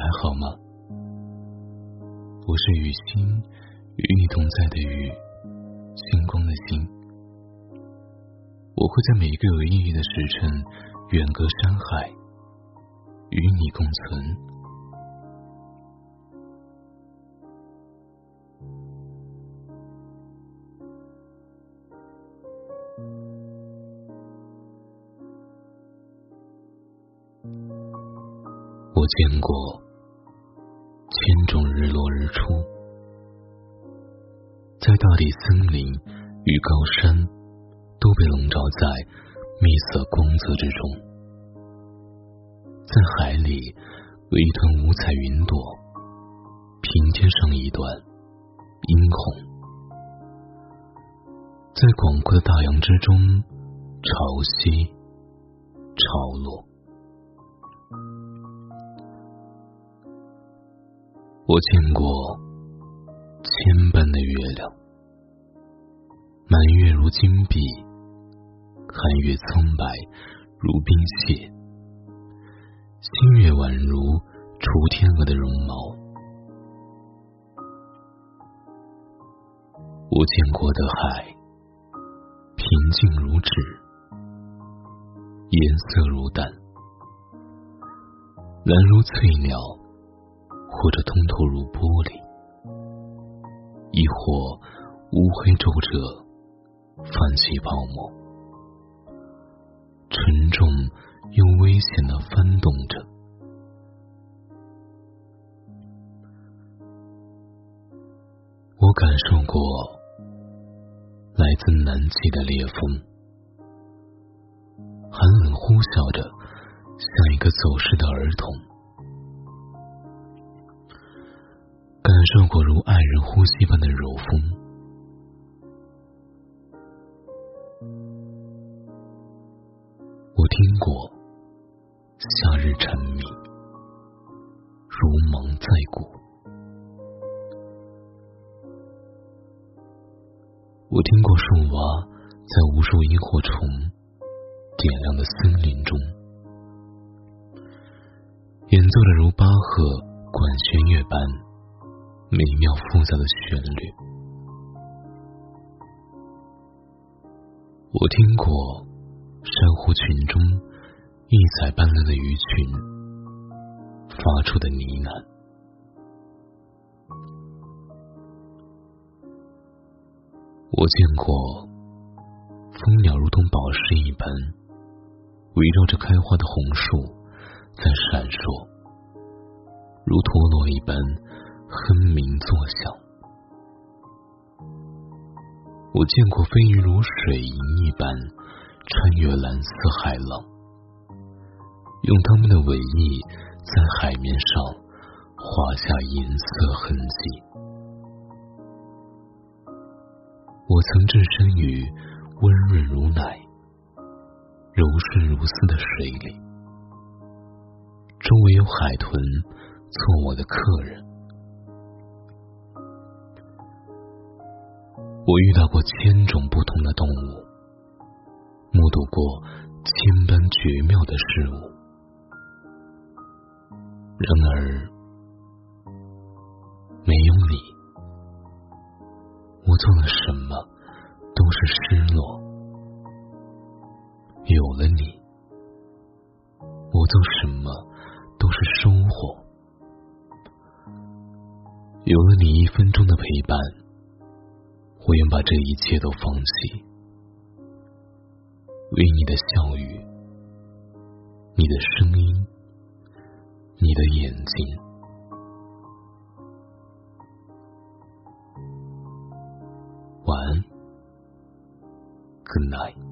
还好吗？我是雨欣，与你同在的雨，星光的星。我会在每一个有意义的时辰，远隔山海，与你共存。我见过在大地、森林与高山，都被笼罩在蜜色光泽之中。在海里，为一团五彩云朵，拼接上一段殷红；在广阔的大洋之中，潮汐、潮落。我见过千百的月亮，满月如金碧，寒月苍白如冰雪，新月宛如雏天鹅的绒毛。我见过的海，平静如纸，颜色如淡，蓝如翠鸟。或者通透如玻璃，亦或乌黑皱褶，泛起泡沫，沉重又危险的翻动着。我感受过来自南极的烈风，寒冷呼啸着，像一个走失的儿童。感受过如爱人呼吸般的柔风，我听过夏日沉迷，如芒在骨。我听过树蛙在无数萤火虫点亮的森林中，演奏着如巴赫管弦乐般。美妙复杂的旋律，我听过珊瑚群中异彩斑斓的鱼群发出的呢喃，我见过蜂鸟如同宝石一般围绕着开花的红树在闪烁，如陀螺一般。哼鸣作响，我见过飞鱼如水银一般穿越蓝色海浪，用它们的尾翼在海面上画下银色痕迹。我曾置身于温润如奶、柔顺如丝的水里，周围有海豚做我的客人。我遇到过千种不同的动物，目睹过千般绝妙的事物，然而没有你，我做了什么都是失落；有了你，我做什么都是收获。有了你一分钟的陪伴。我愿把这一切都放弃，为你的笑语、你的声音、你的眼睛。晚安，Good night。